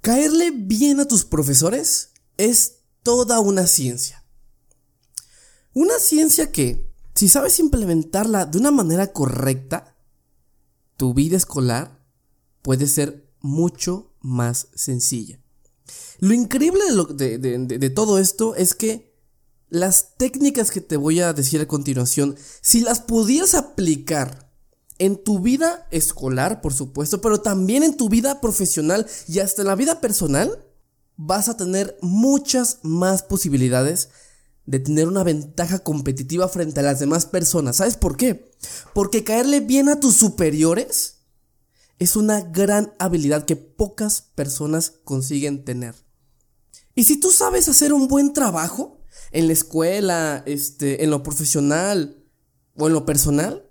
Caerle bien a tus profesores es toda una ciencia. Una ciencia que, si sabes implementarla de una manera correcta, tu vida escolar puede ser mucho más sencilla. Lo increíble de, todo esto es que las técnicas que te voy a decir a continuación, si las pudieras aplicar en tu vida escolar, por supuesto, pero también en tu vida profesional y hasta en la vida personal, vas a tener muchas más posibilidades de tener una ventaja competitiva frente a las demás personas. ¿Sabes por qué? Porque caerle bien a tus superiores es una gran habilidad que pocas personas consiguen tener. Y si tú sabes hacer un buen trabajo en la escuela, este, en lo profesional o en lo personal,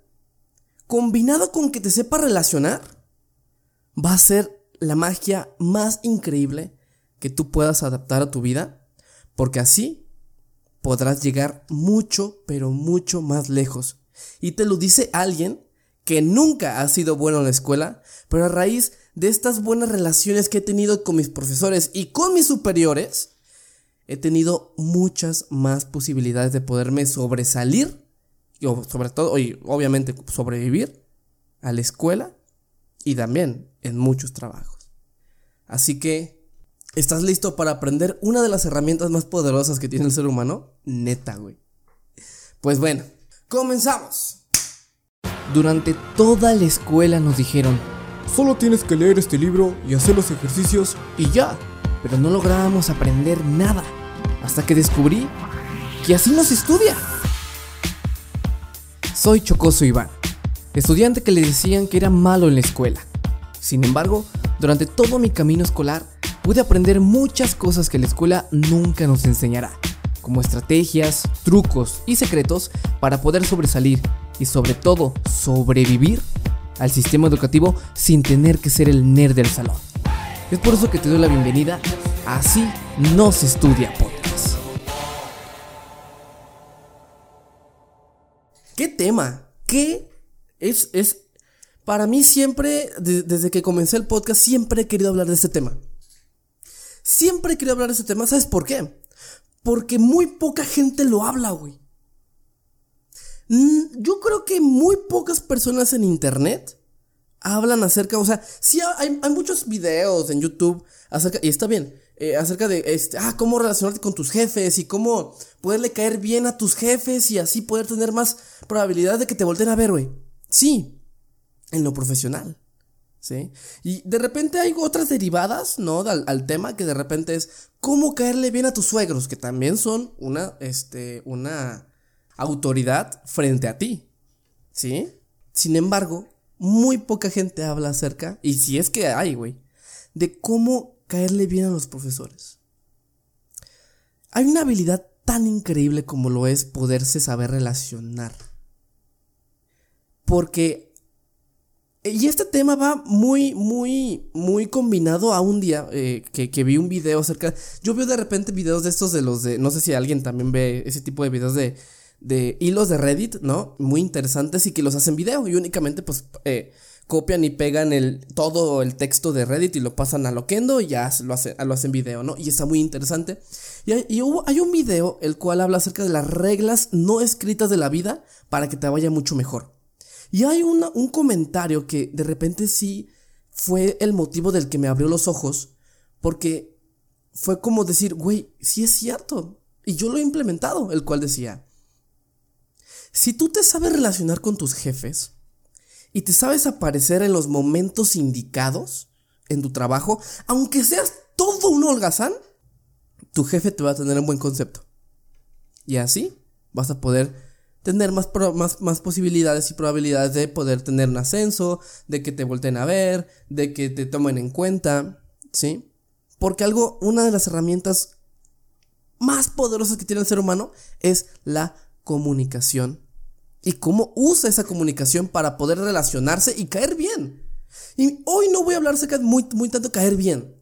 combinado con que te sepa relacionar, va a ser la magia más increíble que tú puedas adaptar a tu vida, porque así podrás llegar mucho, pero mucho más lejos. Y te lo dice alguien que nunca ha sido bueno en la escuela, pero a raíz de estas buenas relaciones que he tenido con mis profesores y con mis superiores, he tenido muchas más posibilidades de poderme sobresalir y sobre todo, y obviamente sobrevivir a la escuela y también en muchos trabajos. Así que, ¿estás listo para aprender una de las herramientas más poderosas que tiene el ser humano? Neta, güey. Pues bueno, comenzamos. Durante toda la escuela nos dijeron, solo tienes que leer este libro y hacer los ejercicios y ya. Pero no lográbamos aprender nada hasta que descubrí que así no se estudia. Soy Chocoso Iván, estudiante que le decían que era malo en la escuela. Sin embargo, durante todo mi camino escolar pude aprender muchas cosas que la escuela nunca nos enseñará, como estrategias, trucos y secretos para poder sobresalir y sobre todo sobrevivir al sistema educativo sin tener que ser el nerd del salón. Es por eso que te doy la bienvenida Así no se estudia. ¿Qué tema? ¿Qué es, es para mí siempre, desde que comencé el podcast, siempre he querido hablar de este tema. Siempre he querido hablar de este tema, ¿sabes por qué? Porque muy poca gente lo habla, güey. Yo creo que muy pocas personas en internet hablan acerca, o sea, sí hay, muchos videos en YouTube acerca, y está bien, eh, acerca de, este, ah, cómo relacionarte con tus jefes y cómo poderle caer bien a tus jefes y así poder tener más probabilidad de que te volteen a ver, güey. Sí, en lo profesional. ¿Sí? Y de repente hay otras derivadas, ¿no? Al, tema que de repente es cómo caerle bien a tus suegros, que también son una, este, una autoridad frente a ti. ¿Sí? Sin embargo, muy poca gente habla acerca, y si es que hay, güey, de cómo caerle bien a los profesores. Hay una habilidad tan increíble como lo es poderse saber relacionar. Porque... Y este tema va muy, muy, muy combinado a un día eh, que, vi un video acerca... Yo veo de repente videos de estos de los de... No sé si alguien también ve ese tipo de videos de, de hilos de Reddit, ¿no? Muy interesantes y que los hacen video y únicamente pues... Eh, copian y pegan el, todo el texto de Reddit y lo pasan a Loquendo y ya lo, hacen, lo hacen video, ¿no? Y está muy interesante. Y, hay, un video el cual habla acerca de las reglas no escritas de la vida para que te vaya mucho mejor. Y hay un comentario que de repente sí fue el motivo del que me abrió los ojos, porque fue como decir, güey, sí es cierto. Y yo lo he implementado, el cual decía, si tú te sabes relacionar con tus jefes, y te sabes aparecer en los momentos indicados en tu trabajo, aunque seas todo un holgazán, tu jefe te va a tener un buen concepto. Y así vas a poder tener más, posibilidades y probabilidades de poder tener un ascenso, de que te volteen a ver, de que te tomen en cuenta, ¿sí? Porque algo, una de las herramientas más poderosas que tiene el ser humano es la comunicación y cómo usa esa comunicación para poder relacionarse y caer bien. Y hoy no voy a hablar acerca de muy, muy tanto caer bien.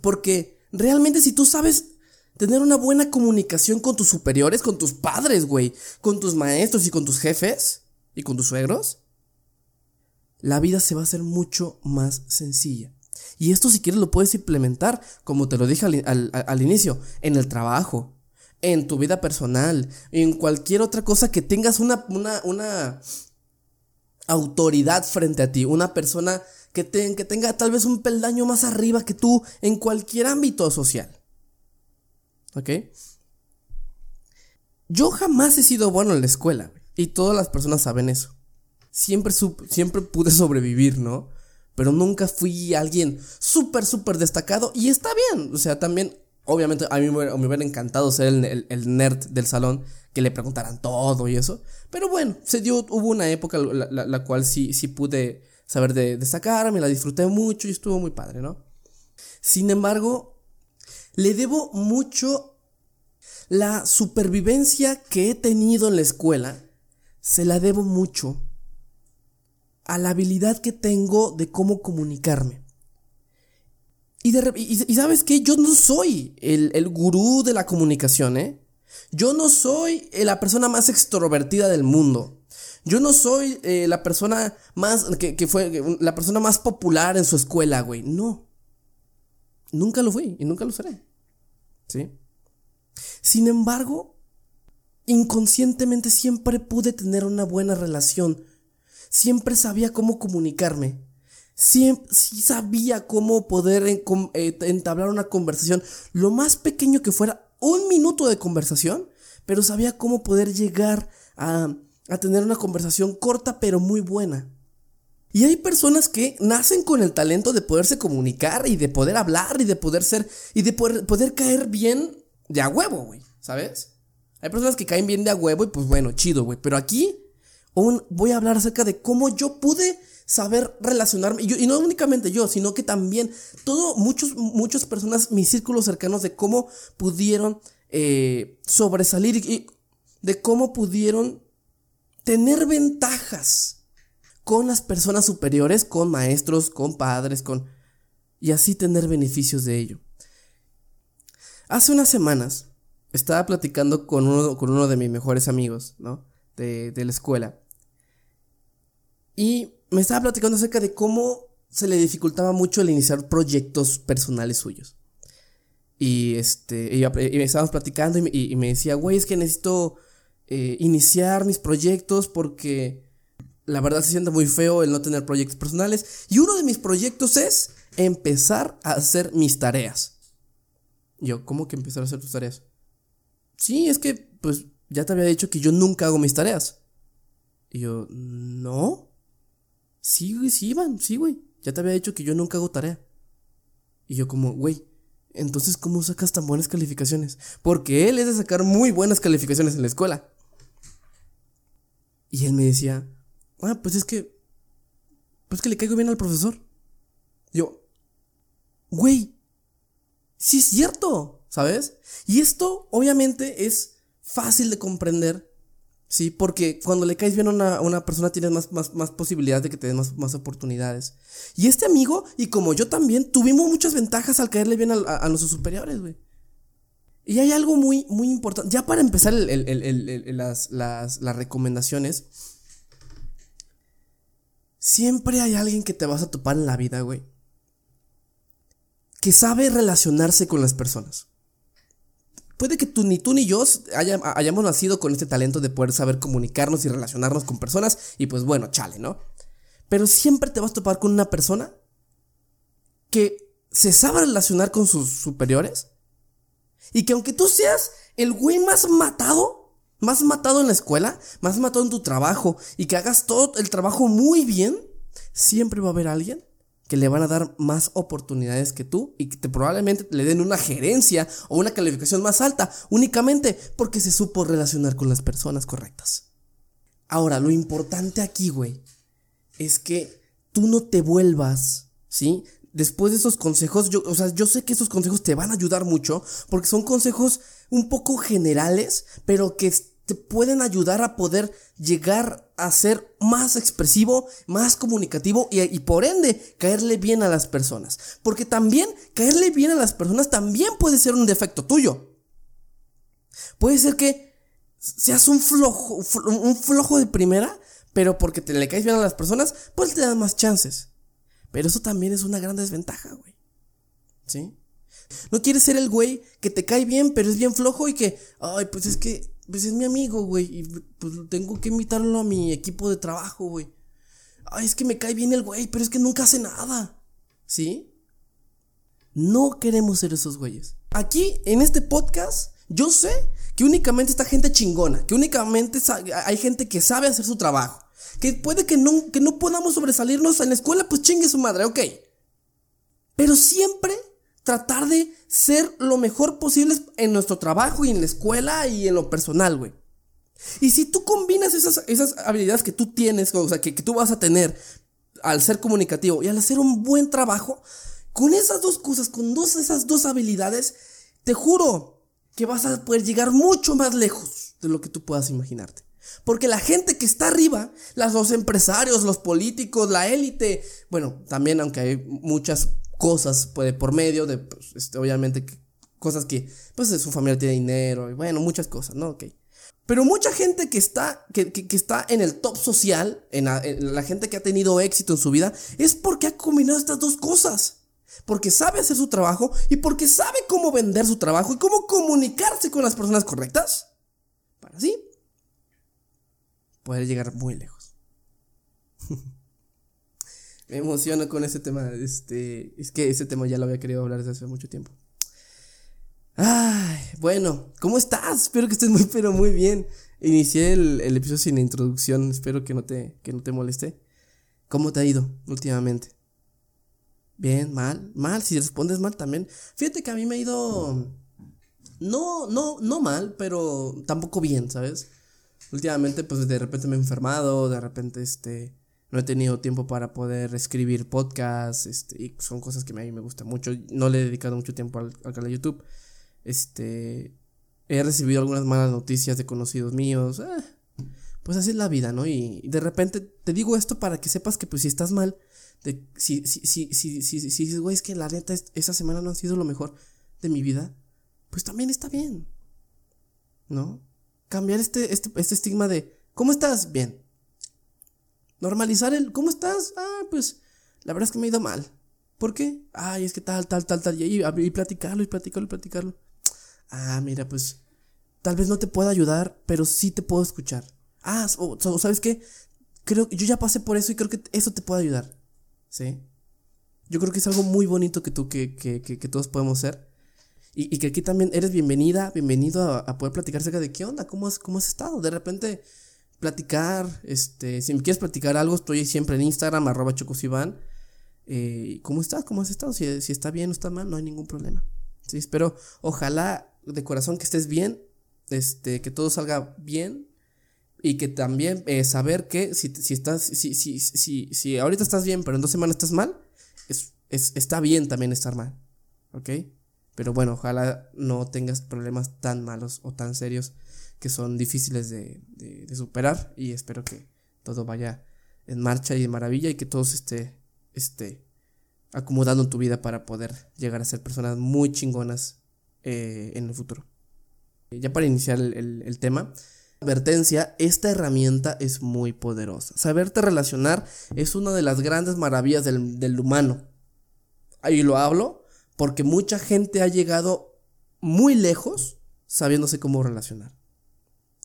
Porque realmente si tú sabes tener una buena comunicación con tus superiores, con tus padres, güey, con tus maestros y con tus jefes y con tus suegros, la vida se va a hacer mucho más sencilla. Y esto si quieres lo puedes implementar, como te lo dije al, inicio, en el trabajo, en tu vida personal, en cualquier otra cosa que tengas una, una, una autoridad frente a ti, una persona que, que tenga tal vez un peldaño más arriba que tú en cualquier ámbito social. ¿Ok? Yo jamás he sido bueno en la escuela, y todas las personas saben eso. Siempre, siempre pude sobrevivir, ¿no? Pero nunca fui alguien súper, súper destacado, y está bien, o sea, también, obviamente a mí me, hubiera encantado ser el, nerd del salón, que le preguntaran todo y eso, pero bueno, se dio, hubo una época la, la, cual sí, pude saber de destacar, me la disfruté mucho y estuvo muy padre, ¿no? Sin embargo, le debo mucho la supervivencia que he tenido en la escuela se la debo mucho a la habilidad que tengo de cómo comunicarme. Y, sabes qué, yo no soy el, gurú de la comunicación, ¿eh? Yo no soy eh, la persona más extrovertida del mundo. Yo no soy eh, la persona más, que, que fue la persona más popular en su escuela, güey. No. Nunca lo fui y nunca lo seré. ¿Sí? Sin embargo, inconscientemente siempre pude tener una buena relación. Siempre sabía cómo comunicarme. Siempre, sí sabía cómo poder eh, entablar una conversación. Lo más pequeño que fuera, un minuto de conversación, pero sabía cómo poder llegar a, tener una conversación corta pero muy buena. Y hay personas que nacen con el talento de poderse comunicar y de poder hablar y de poder ser y de poder, caer bien de a huevo, güey, ¿sabes? Hay personas que caen bien de a huevo y pues bueno, chido, güey. Pero aquí voy a hablar acerca de cómo yo pude saber relacionarme. Y, no únicamente yo, sino que también todo, muchos, muchas personas, mis círculos cercanos, de cómo pudieron eh, sobresalir y de cómo pudieron tener ventajas con las personas superiores, con maestros, con padres, con... Y así tener beneficios de ello. Hace unas semanas estaba platicando con uno, con uno de mis mejores amigos, ¿no? De, la escuela. Y me estaba platicando acerca de cómo se le dificultaba mucho el iniciar proyectos personales suyos. Y este, y, estábamos platicando y, me decía, güey, es que necesito eh, iniciar mis proyectos porque la verdad se siente muy feo el no tener proyectos personales. Y uno de mis proyectos es empezar a hacer mis tareas yo, ¿cómo que empezar a hacer tus tareas? Sí, es que, pues, ya te había dicho que yo nunca hago mis tareas. Y yo, no. Sí, güey, sí, Iván, sí, güey. Ya te había dicho que yo nunca hago tarea. Y yo como, güey, entonces, ¿cómo sacas tan buenas calificaciones? Porque él es de sacar muy buenas calificaciones en la escuela. Y él me decía, ah, pues es que, pues que le caigo bien al profesor. Yo, güey, Sí es cierto, ¿sabes? Y esto obviamente es fácil de comprender, ¿sí? Porque cuando le caes bien a una, persona tienes más, más, más posibilidades de que te den más, más, oportunidades. Y este amigo, y como yo también, tuvimos muchas ventajas al caerle bien a, nuestros superiores, güey. Y hay algo muy, muy importante. Ya para empezar las, las, las recomendaciones. Siempre hay alguien que te vas a topar en la vida, güey que sabe relacionarse con las personas. Puede que tú, ni tú ni yo hayamos nacido con este talento de poder saber comunicarnos y relacionarnos con personas y pues bueno, chale, ¿no? Pero siempre te vas a topar con una persona que se sabe relacionar con sus superiores y que aunque tú seas el güey más matado, más matado en la escuela, más matado en tu trabajo y que hagas todo el trabajo muy bien, siempre va a haber alguien que le van a dar más oportunidades que tú y que te probablemente le den una gerencia o una calificación más alta únicamente porque se supo relacionar con las personas correctas. Ahora, lo importante aquí, güey, es que tú no te vuelvas, ¿sí? Después de esos consejos, yo, o sea, yo sé que esos consejos te van a ayudar mucho porque son consejos un poco generales, pero que te pueden ayudar a poder llegar a ser más expresivo, más comunicativo y, por ende caerle bien a las personas. Porque también caerle bien a las personas también puede ser un defecto tuyo. Puede ser que seas un flojo, un flojo de primera, pero porque te le caes bien a las personas, pues te dan más chances. Pero eso también es una gran desventaja, güey. ¿Sí? No quieres ser el güey que te cae bien, pero es bien flojo y que, ay, pues es que, pues es mi amigo, güey, y pues tengo que invitarlo a mi equipo de trabajo, güey. Ay, es que me cae bien el güey, pero es que nunca hace nada. ¿Sí? No queremos ser esos güeyes. Aquí, en este podcast, yo sé que únicamente está gente chingona, que únicamente hay gente que sabe hacer su trabajo. Que puede que no, que no podamos sobresalirnos en la escuela, pues chingue su madre, ok. Pero siempre tratar de ser lo mejor posible en nuestro trabajo y en la escuela y en lo personal, güey. Y si tú combinas esas, esas habilidades que tú tienes, o sea, que, que tú vas a tener al ser comunicativo y al hacer un buen trabajo, con esas dos cosas, con dos, esas dos habilidades, te juro que vas a poder llegar mucho más lejos de lo que tú puedas imaginarte. Porque la gente que está arriba, los empresarios, los políticos, la élite, bueno, también aunque hay muchas cosas puede por medio de, pues, este, obviamente, cosas que, pues, su familia tiene dinero, y bueno, muchas cosas, ¿no? Ok. Pero mucha gente que está, que, que, está en el top social, en la, gente que ha tenido éxito en su vida, es porque ha combinado estas dos cosas. Porque sabe hacer su trabajo y porque sabe cómo vender su trabajo y cómo comunicarse con las personas correctas. Para así poder llegar muy lejos. Me emociono con ese tema. Este, es que ese tema ya lo había querido hablar desde hace mucho tiempo. Ay, bueno, ¿cómo estás? Espero que estés muy, pero muy bien. Inicié el, episodio sin introducción. Espero que no, te, que no te moleste. ¿Cómo te ha ido últimamente? Bien, mal, mal. Si respondes mal también. Fíjate que a mí me ha ido. No, no, no mal, pero tampoco bien, ¿sabes? últimamente pues de repente me he enfermado, de repente este no he tenido tiempo para poder escribir podcasts, este, y son cosas que a mí me gustan mucho, no le he dedicado mucho tiempo al, canal de YouTube. Este he recibido algunas malas noticias de conocidos míos. Eh, pues así es la vida, ¿no? Y, de repente te digo esto para que sepas que pues si estás mal, de, si, si, si, si, si, si, si dices, güey, es que la neta esa semana no ha sido lo mejor de mi vida, pues también está bien. ¿No? cambiar este, este, este estigma de, ¿cómo estás? Bien. Normalizar el, ¿cómo estás? Ah, pues, la verdad es que me ha ido mal. ¿Por qué? Ay, es que tal, tal, tal, tal. Y, y, platicarlo, y platicarlo, y platicarlo. Ah, mira, pues, tal vez no te pueda ayudar, pero sí te puedo escuchar. Ah, o, ¿sabes qué? Creo que yo ya pasé por eso y creo que eso te puede ayudar. ¿Sí? Yo creo que es algo muy bonito que tú, que, que, que, que todos podemos ser. Y, que aquí también eres bienvenida, bienvenido a, poder platicar acerca de qué onda, cómo has, cómo has estado. De repente, platicar, este, si me quieres platicar algo, estoy siempre en Instagram, arroba chocosivan. Eh, ¿Cómo estás? ¿Cómo has estado? Si, si está bien o está mal, no hay ningún problema. Sí, espero, ojalá de corazón que estés bien, este, que todo salga bien y que también eh, saber que si, si estás, si, si, si, si ahorita estás bien, pero en dos semanas estás mal, es, es, está bien también estar mal, ¿ok? Pero bueno, ojalá no tengas problemas tan malos o tan serios que son difíciles de, superar y espero que todo vaya en marcha y de maravilla y que todo se esté, esté acomodando en tu vida para poder llegar a ser personas muy chingonas eh, en el futuro. Ya para iniciar el, tema, advertencia, esta herramienta es muy poderosa. Saberte relacionar es una de las grandes maravillas del, del humano. Ahí lo hablo porque mucha gente ha llegado muy lejos sabiéndose cómo relacionar.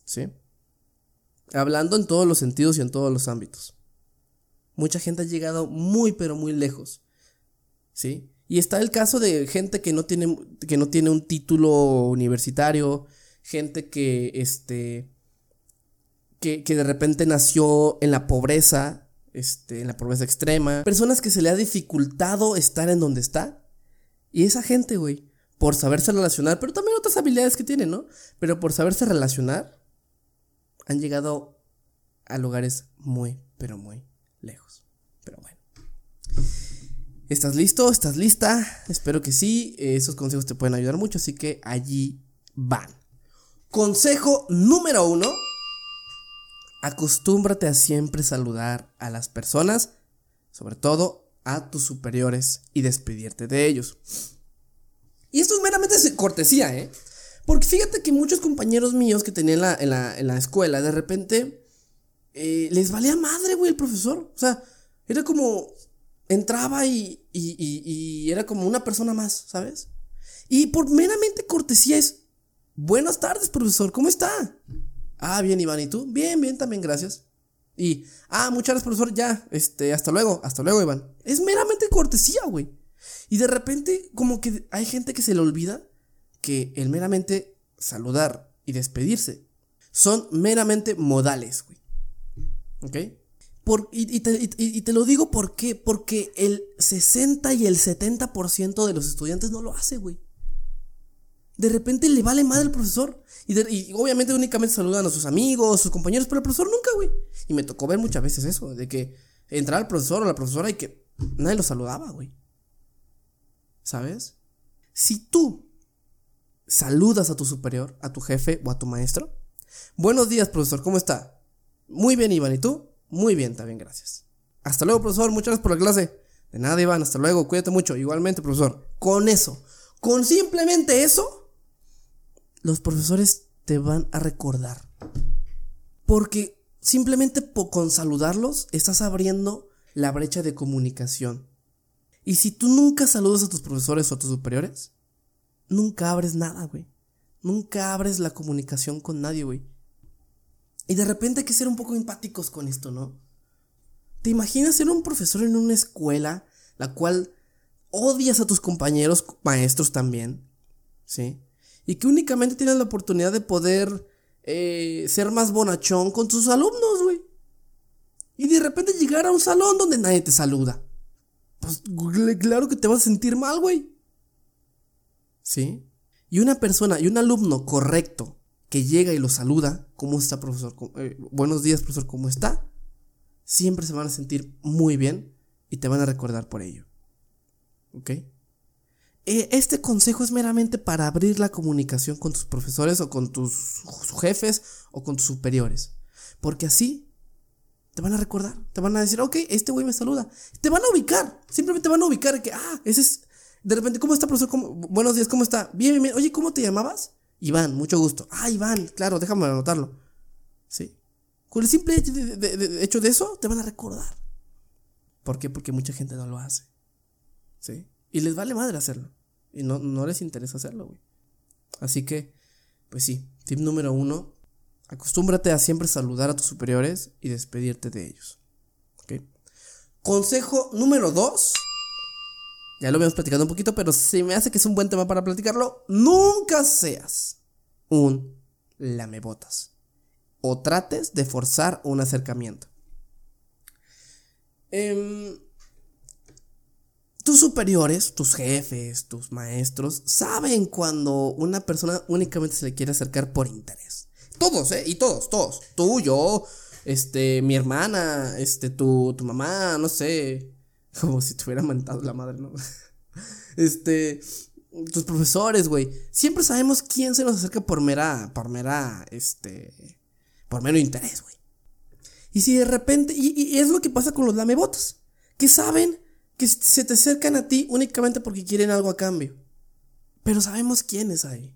¿Sí? Hablando en todos los sentidos y en todos los ámbitos. Mucha gente ha llegado muy pero muy lejos. ¿Sí? Y está el caso de gente que no tiene, que no tiene un título universitario, gente que, este, que, que de repente nació en la pobreza, este, en la pobreza extrema, personas que se le ha dificultado estar en donde está, y esa gente, güey, por saberse relacionar, pero también otras habilidades que tienen, ¿no? Pero por saberse relacionar, han llegado a lugares muy, pero muy lejos. Pero bueno. ¿Estás listo? ¿Estás lista? Espero que sí. Esos consejos te pueden ayudar mucho, así que allí van. Consejo número uno. Acostúmbrate a siempre saludar a las personas, sobre todo a tus superiores y despedirte de ellos. Y esto es meramente cortesía, ¿eh? Porque fíjate que muchos compañeros míos que tenían en la, escuela, de repente, eh, les valía madre, güey, el profesor. O sea, era como, entraba y, y, y, era como una persona más, ¿sabes? Y por meramente cortesía es, buenas tardes, profesor, ¿cómo está? Ah, bien, Iván, ¿y tú? Bien, bien, también, gracias. Y, ah, muchas gracias, profesor, ya, este, hasta luego, hasta luego, Iván. Es meramente cortesía, güey. Y de repente, como que hay gente que se le olvida que el meramente saludar y despedirse son meramente modales, güey. ¿Ok? Por, y, te, lo digo por qué, porque el 60 y el 70% de los estudiantes no lo hace, güey. De repente le vale madre al profesor. Y, obviamente únicamente saludan a sus amigos, sus compañeros, pero el profesor nunca, güey. Y me tocó ver muchas veces eso, de que entraba el profesor o la profesora y que nadie lo saludaba, güey. ¿Sabes? Si tú saludas a tu superior, a tu jefe o a tu maestro, buenos días, profesor, ¿cómo está? Muy bien, Iván, ¿y tú? Muy bien, también, gracias. Hasta luego, profesor, muchas gracias por la clase. De nada, Iván, hasta luego, cuídate mucho. Igualmente, profesor. Con eso, con simplemente eso, los profesores te van a recordar. Porque simplemente con saludarlos estás abriendo la brecha de comunicación. Y si tú nunca saludas a tus profesores o a tus superiores, nunca abres nada, güey. Nunca abres la comunicación con nadie, güey. Y de repente hay que ser un poco empáticos con esto, ¿no? ¿Te imaginas ser un profesor en una escuela la cual odias a tus compañeros maestros también? ¿Sí? Y que únicamente tienes la oportunidad de poder eh, ser más bonachón con tus alumnos, güey. Y de repente llegar a un salón donde nadie te saluda. Pues claro que te vas a sentir mal, güey. ¿Sí? Y una persona y un alumno correcto que llega y lo saluda, ¿cómo está, profesor? Eh, buenos días, profesor, ¿cómo está? Siempre se van a sentir muy bien y te van a recordar por ello. ¿Ok? E, este consejo es meramente para abrir la comunicación con tus profesores o con tus jefes o con tus superiores. Porque así te van a recordar, te van a decir, ok, este güey me saluda. Te van a ubicar, simplemente te van a ubicar que, ah, ese es, de repente, ¿cómo está, profesor? Buenos días, ¿cómo está? Bien, bien, bien. Oye, ¿cómo te llamabas? Iván, mucho gusto. Ah, Iván, claro, déjame anotarlo. ¿Sí? Con el simple hecho de, eso, te van a recordar. ¿Por qué? Porque mucha gente no lo hace. ¿Sí? Y les vale madre hacerlo. Y no, no les interesa hacerlo, güey. Así que, pues sí, tip número uno, acostúmbrate a siempre saludar a tus superiores y despedirte de ellos. ¿Ok? Consejo número dos. Ya lo habíamos platicado un poquito, pero se me hace que es un buen tema para platicarlo. Nunca seas un lamebotas. O trates de forzar un acercamiento. Em, tus superiores, tus jefes, tus maestros, saben cuando una persona únicamente se le quiere acercar por interés. Todos, ¿eh? Y todos, todos. Tú, yo, este, mi hermana, este, tu, tu mamá, no sé. Como si te hubiera mentado la madre, ¿no? este, tus profesores, güey. Siempre sabemos quién se nos acerca por mera, por mera, este, por mero interés, güey. Y si de repente, y, es lo que pasa con los lamebotas, que saben que se te acercan a ti únicamente porque quieren algo a cambio. Pero sabemos quiénes hay.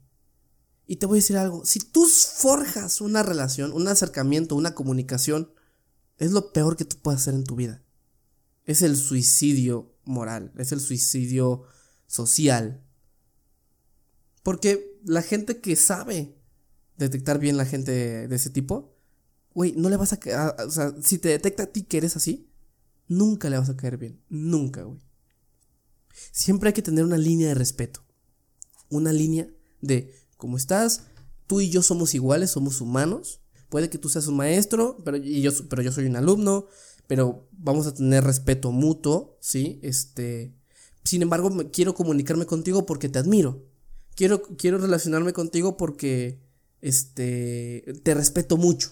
Y te voy a decir algo, si tú forjas una relación, un acercamiento, una comunicación, es lo peor que tú puedes hacer en tu vida. Es el suicidio moral, es el suicidio social. Porque la gente que sabe detectar bien la gente de ese tipo, güey, no le vas a caer, o sea, si te detecta a ti que eres así, nunca le vas a caer bien, nunca, güey. Siempre hay que tener una línea de respeto, una línea de, ¿cómo estás? Tú y yo somos iguales, somos humanos. Puede que tú seas un maestro, pero, yo, pero yo soy un alumno pero vamos a tener respeto mutuo, ¿sí? Este, sin embargo, quiero comunicarme contigo porque te admiro. Quiero, quiero relacionarme contigo porque, este, te respeto mucho.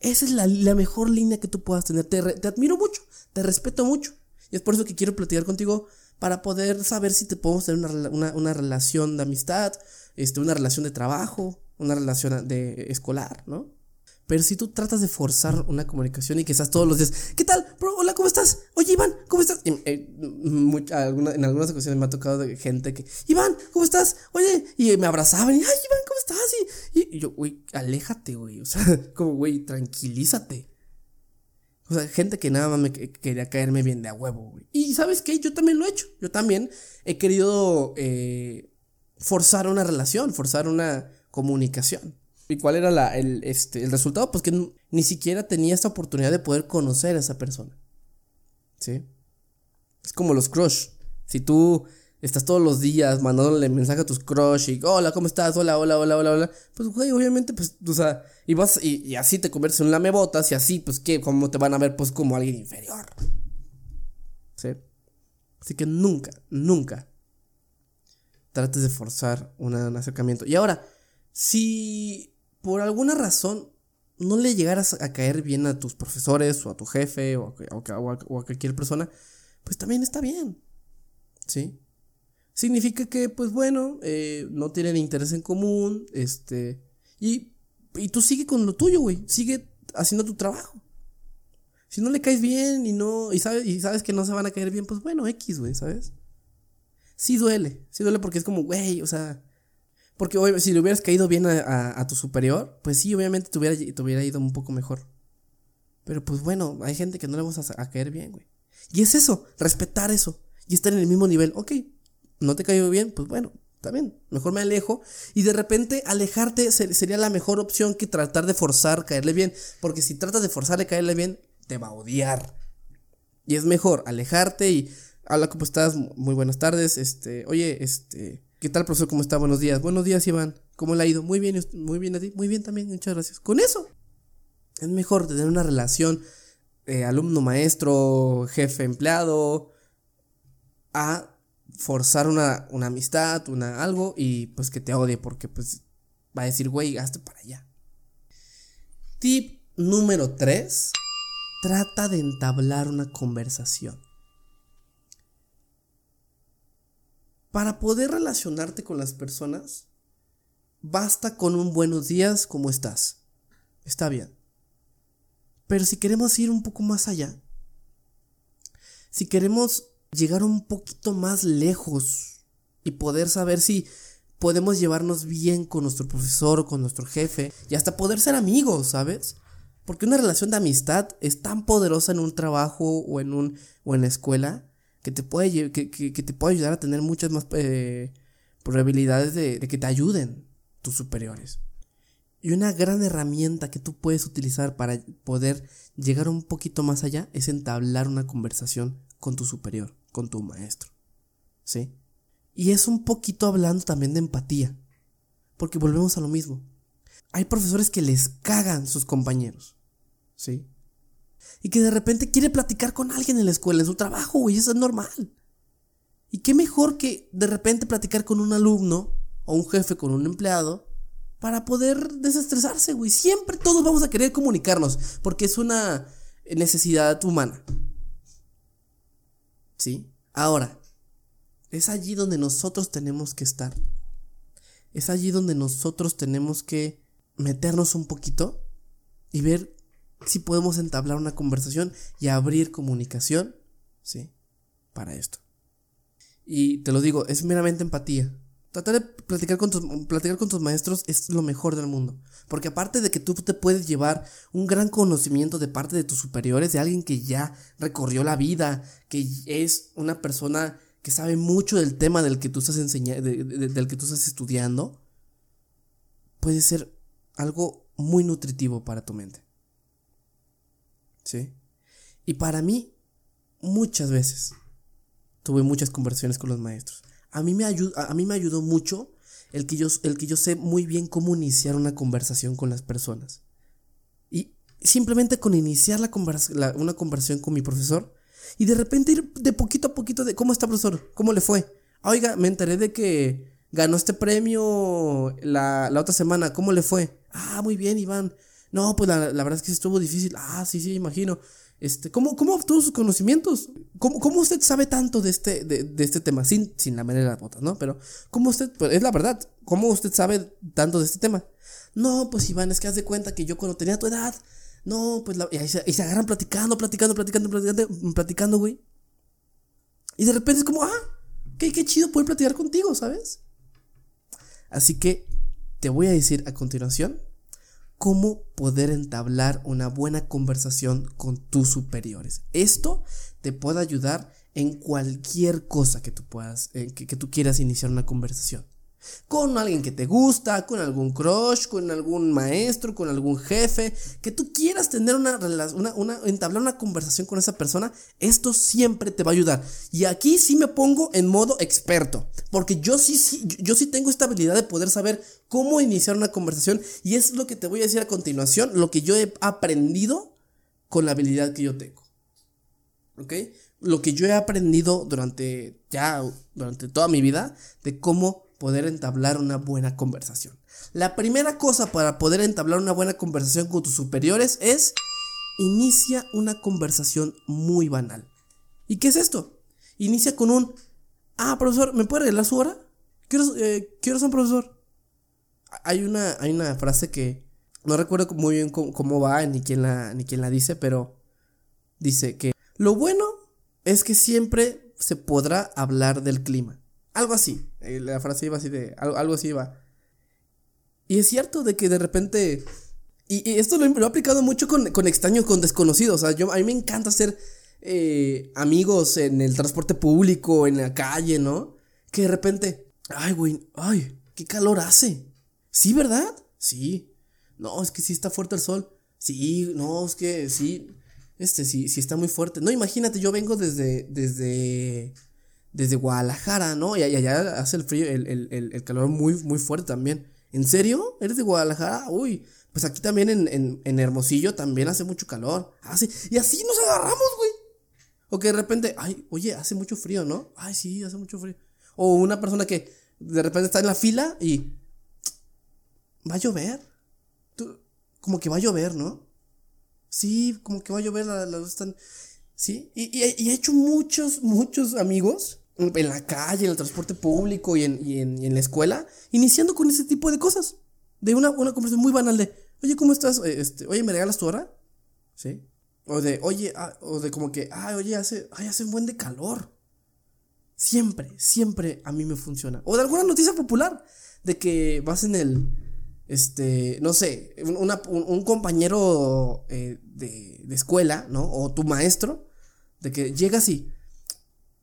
Esa es la, mejor línea que tú puedas tener. Te, admiro mucho, te respeto mucho. Y es por eso que quiero platicar contigo para poder saber si te podemos tener una, una relación de amistad, este, una relación de trabajo, una relación de escolar, ¿no? Pero si tú tratas de forzar una comunicación y que estás todos los días, ¿qué tal? Bro, hola, ¿cómo estás? Oye, Iván, ¿cómo estás? Eh, en algunas ocasiones me ha tocado gente que, Iván, ¿cómo estás? Oye, y me abrazaban y, ay, Iván, ¿cómo estás? Y, y yo, güey, aléjate, güey. O sea, como, güey, tranquilízate. O sea, gente que nada más me quería caerme bien de a huevo, güey. Y sabes qué, yo también lo he hecho. Yo también he querido eh, forzar una relación, forzar una comunicación. ¿Y cuál era la, el, este, el resultado? Pues que ni siquiera tenía esta oportunidad de poder conocer a esa persona. ¿Sí? Es como los crush. Si tú estás todos los días mandándole mensaje a tus crush y hola, ¿cómo estás? Hola, hola, hola, hola, hola. Pues, güey, obviamente, pues, o sea, y vas y, así te conviertes en un lamebotas y así, pues, ¿qué? ¿Cómo te van a ver? Pues como alguien inferior. ¿Sí? Así que nunca, nunca trates de forzar un acercamiento. Y ahora, si por alguna razón no le llegaras a caer bien a tus profesores o a tu jefe o a, cualquier persona, pues también está bien. ¿Sí? significa que, pues bueno, eh, no tienen interés en común, este, y, y tú sigue con lo tuyo, güey, sigue haciendo tu trabajo. Si no le caes bien y no, y sabes, y sabes que no se van a caer bien, pues bueno, X, güey, ¿sabes? Sí duele, sí duele porque es como, güey, o sea, porque si le hubieras caído bien a, tu superior, pues sí, obviamente te hubiera, ido un poco mejor. Pero pues bueno, hay gente que no le vas a, caer bien, güey. Y es eso, respetar eso y estar en el mismo nivel. Ok, no te cayó bien, pues bueno, está bien, mejor me alejo. Y de repente alejarte sería la mejor opción que tratar de forzar caerle bien. Porque si tratas de forzarle caerle bien, te va a odiar. Y es mejor alejarte y habla ¿cómo estás? Muy buenas tardes. Este, oye, este, ¿qué tal profesor? ¿Cómo está? Buenos días. Buenos días, Iván. ¿Cómo le ha ido? Muy bien, muy bien a ti. Muy bien también, muchas gracias. Con eso es mejor tener una relación eh, alumno maestro, jefe empleado a forzar una, amistad, una algo y pues que te odie porque pues va a decir, güey, hazte para allá. Tip número 3. Trata de entablar una conversación. Para poder relacionarte con las personas, basta con un buenos días, ¿cómo estás? Está bien. Pero si queremos ir un poco más allá, si queremos llegar un poquito más lejos y poder saber si podemos llevarnos bien con nuestro profesor o con nuestro jefe y hasta poder ser amigos, ¿sabes? Porque una relación de amistad es tan poderosa en un trabajo o en un o en la escuela que te puede que, te puede ayudar a tener muchas más eh, probabilidades de, de que te ayuden tus superiores. Y una gran herramienta que tú puedes utilizar para poder llegar un poquito más allá es entablar una conversación con tu superior con tu maestro. ¿Sí? Y es un poquito hablando también de empatía. Porque volvemos a lo mismo. Hay profesores que les cagan sus compañeros. ¿Sí? Y que de repente quiere platicar con alguien en la escuela, en su trabajo, güey, eso es normal. Y qué mejor que de repente platicar con un alumno o un jefe con un empleado para poder desestresarse, güey. Siempre todos vamos a querer comunicarnos porque es una necesidad humana. ¿Sí? Ahora, es allí donde nosotros tenemos que estar. Es allí donde nosotros tenemos que meternos un poquito y ver si podemos entablar una conversación y abrir comunicación, ¿sí? Para esto. Y te lo digo, es meramente empatía. Tratar de platicar con, tus, platicar con tus maestros es lo mejor del mundo. Porque aparte de que tú te puedes llevar un gran conocimiento de parte de tus superiores, de alguien que ya recorrió la vida, que es una persona que sabe mucho del tema del que tú estás enseñando, del que tú estás estudiando, puede ser algo muy nutritivo para tu mente. ¿Sí? Y para mí, muchas veces tuve muchas conversaciones con los maestros. A mí me, a mí me ayudó mucho el que, yo, el que yo sé muy bien cómo iniciar una conversación con las personas. Y simplemente con iniciar la, una conversación con mi profesor y de repente ir de poquito a poquito de cómo está profesor, cómo le fue. oiga, me enteré de que ganó este premio la, la, otra semana, ¿cómo le fue? Ah, muy bien, Iván. No, pues la, la verdad es que estuvo difícil. Ah, sí, sí, imagino. Este, ¿cómo, ¿Cómo obtuvo sus conocimientos? ¿Cómo, cómo usted sabe tanto de este, de, este tema? Sin, sin la manera de las botas, ¿no? Pero, ¿cómo usted, pues es la verdad, ¿cómo usted sabe tanto de este tema? No, pues Iván, es que haz de cuenta que yo cuando tenía tu edad, no, pues la, y, se, y se agarran platicando, platicando, platicando, platicando, platicando, güey. Y de repente es como, ah, qué, qué chido poder platicar contigo, ¿sabes? Así que te voy a decir a continuación cómo poder entablar una buena conversación con tus superiores. Esto te puede ayudar en cualquier cosa que tú puedas, que, que tú quieras iniciar una conversación con alguien que te gusta, con algún crush, con algún maestro, con algún jefe, que tú quieras tener una relación, una, entablar una conversación con esa persona, esto siempre te va a ayudar. Y aquí sí me pongo en modo experto, porque yo sí, sí, yo sí tengo esta habilidad de poder saber cómo iniciar una conversación y es lo que te voy a decir a continuación, lo que yo he aprendido con la habilidad que yo tengo. ¿Ok? Lo que yo he aprendido durante ya, durante toda mi vida de cómo poder entablar una buena conversación. La primera cosa para poder entablar una buena conversación con tus superiores es inicia una conversación muy banal. ¿Y qué es esto? Inicia con un, ah, profesor, ¿me puede regalar su hora? Quiero, eh, quiero profesor. Hay una, hay una frase que no recuerdo muy bien cómo, cómo va ni quién, la, ni quién la dice, pero dice que lo bueno es que siempre se podrá hablar del clima. Algo así. Eh, la frase iba así de. Algo, así iba. Y es cierto de que de repente. Y, esto lo, he aplicado mucho con, con, extraños, con desconocidos. O sea, yo, a mí me encanta hacer eh, amigos en el transporte público, en la calle, ¿no? Que de repente. Ay, güey. Ay, qué calor hace. ¿Sí, verdad? Sí. No, es que sí está fuerte el sol. Sí, no, es que sí. Este sí, sí está muy fuerte. No, imagínate, yo vengo desde. desde desde Guadalajara, ¿no? Y allá hace el frío, el, calor muy, muy fuerte también. ¿En serio? ¿Eres de Guadalajara? Uy, pues aquí también en, en, Hermosillo también hace mucho calor. Ah, y así nos agarramos, güey. O que de repente, ay, oye, hace mucho frío, ¿no? Ay, sí, hace mucho frío. O una persona que de repente está en la fila y... ¿Va a llover? Tú, como que va a llover, ¿no? Sí, como que va a llover, las dos están... Sí, y, he hecho muchos, muchos amigos en la calle, en el transporte público y en, la escuela, iniciando con ese tipo de cosas. De una, una conversación muy banal de, oye, ¿cómo estás? Eh, este, oye, ¿me regalas tu hora? ¿Sí? O de, oye, ah, o de como que, ay, oye, hace, ay, hace un buen de calor. Siempre, siempre a mí me funciona. O de alguna noticia popular, de que vas en el, este, no sé, un, compañero eh, de, de escuela, ¿no? O tu maestro de que llegas y.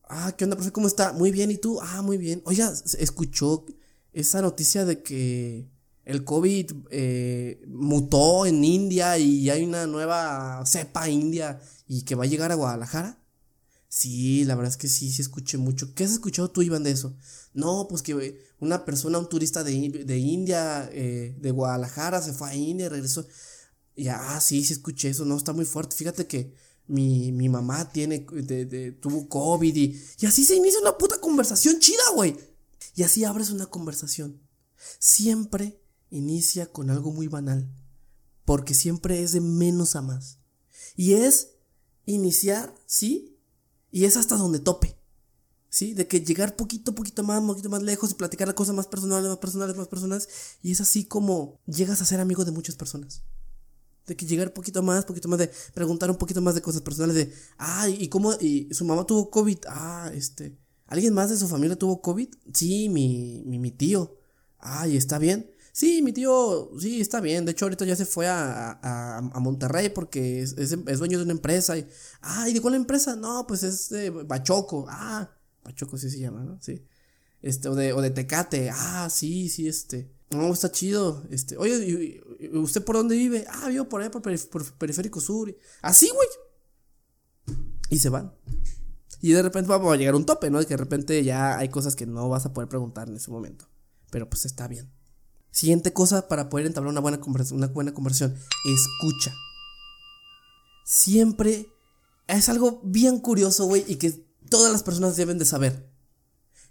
Ah, ¿qué onda, profe? ¿Cómo está? Muy bien, ¿y tú? Ah, muy bien. Oiga, escuchó esa noticia de que el COVID eh, mutó en India y hay una nueva cepa india y que va a llegar a Guadalajara. Sí, la verdad es que sí, sí escuché mucho. ¿Qué has escuchado tú, Iván, de eso? No, pues que una persona, un turista de, India, eh, de Guadalajara, se fue a India y regresó. Y ah, sí, sí escuché eso, no, está muy fuerte. Fíjate que mi, mi mamá tiene, tuvo COVID y, y así se inicia una puta conversación chida, güey. Y así abres una conversación. Siempre inicia con algo muy banal, porque siempre es de menos a más. Y es iniciar, ¿sí? Y es hasta donde tope. ¿Sí? De que llegar poquito, poquito más, poquito más lejos y platicar cosas más personales, más personales, más personales. Y es así como llegas a ser amigo de muchas personas de que llegar un poquito más, poquito más de preguntar un poquito más de cosas personales de, ay, ¿y cómo? ¿Y su mamá tuvo COVID? Ah, este, ¿alguien más de su familia tuvo COVID? Sí, mi, mi, mi tío. Ay, ¿está bien? Sí, mi tío, sí, está bien. De hecho, ahorita ya se fue a, a, a Monterrey porque es, es, dueño de una empresa. Y, ah, ¿y de cuál empresa? No, pues es de Bachoco. Ah, Bachoco sí se llama, ¿no? Sí. Este, o de, o de Tecate. Ah, sí, sí, este. No, está chido. Este, oye, ¿usted por dónde vive? Ah, vivo por ahí, por, Periférico Sur. Así, güey. Y se van. Y de repente va a llegar un tope, ¿no? De que de repente ya hay cosas que no vas a poder preguntar en ese momento. Pero pues está bien. Siguiente cosa para poder entablar una buena una buena conversación. Escucha. Siempre es algo bien curioso, güey, y que todas las personas deben de saber.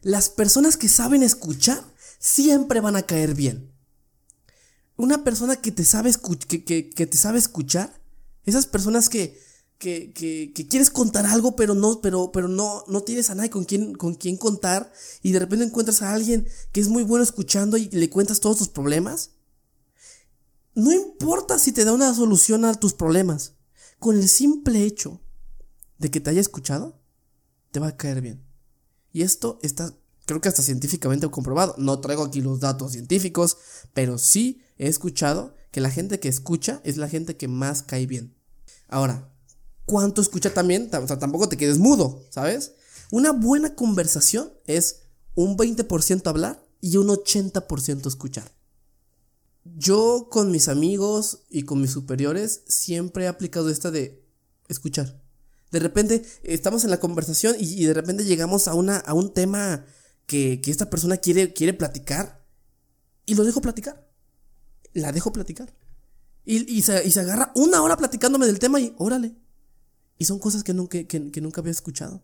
Las personas que saben escuchar siempre van a caer bien. Una persona que te sabe, que, que, te sabe escuchar, esas personas que, que, que, quieres contar algo, pero no, pero, pero no, no tienes a nadie con quien, con quien contar, y de repente encuentras a alguien que es muy bueno escuchando y le cuentas todos tus problemas. No importa si te da una solución a tus problemas, con el simple hecho de que te haya escuchado, te va a caer bien. Y esto está creo que hasta científicamente comprobado. No traigo aquí los datos científicos, pero sí he escuchado que la gente que escucha es la gente que más cae bien. Ahora, ¿cuánto escucha también? O sea, tampoco te quedes mudo, ¿sabes? Una buena conversación es un 20% hablar y un 80% escuchar. Yo con mis amigos y con mis superiores siempre he aplicado esta de escuchar. De repente estamos en la conversación y, de repente llegamos a, una, a un tema que, esta persona quiere, quiere platicar y lo dejo platicar. La dejo platicar. Y, se, agarra una hora platicándome del tema y órale. Y son cosas que nunca, que, nunca había escuchado.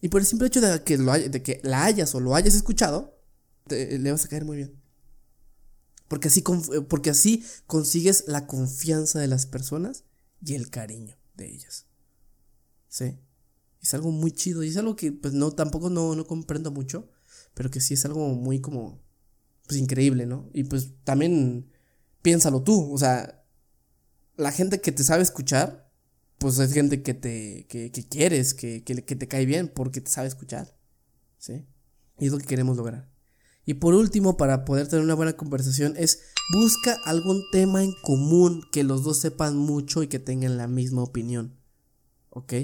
Y por el simple hecho de que, lo de que la hayas o lo hayas escuchado, le vas a caer muy bien. Porque así, porque así consigues la confianza de las personas y el cariño de ellas. ¿Sí? Es algo muy chido y es algo que pues no, tampoco no, no comprendo mucho, pero que sí es algo muy como, pues increíble, ¿no? Y pues también piénsalo tú, o sea, la gente que te sabe escuchar, pues es gente que te, que, que quieres, que, que, que te cae bien porque te sabe escuchar, ¿sí? Y es lo que queremos lograr. Y por último, para poder tener una buena conversación, es busca algún tema en común que los dos sepan mucho y que tengan la misma opinión. ¿Ok?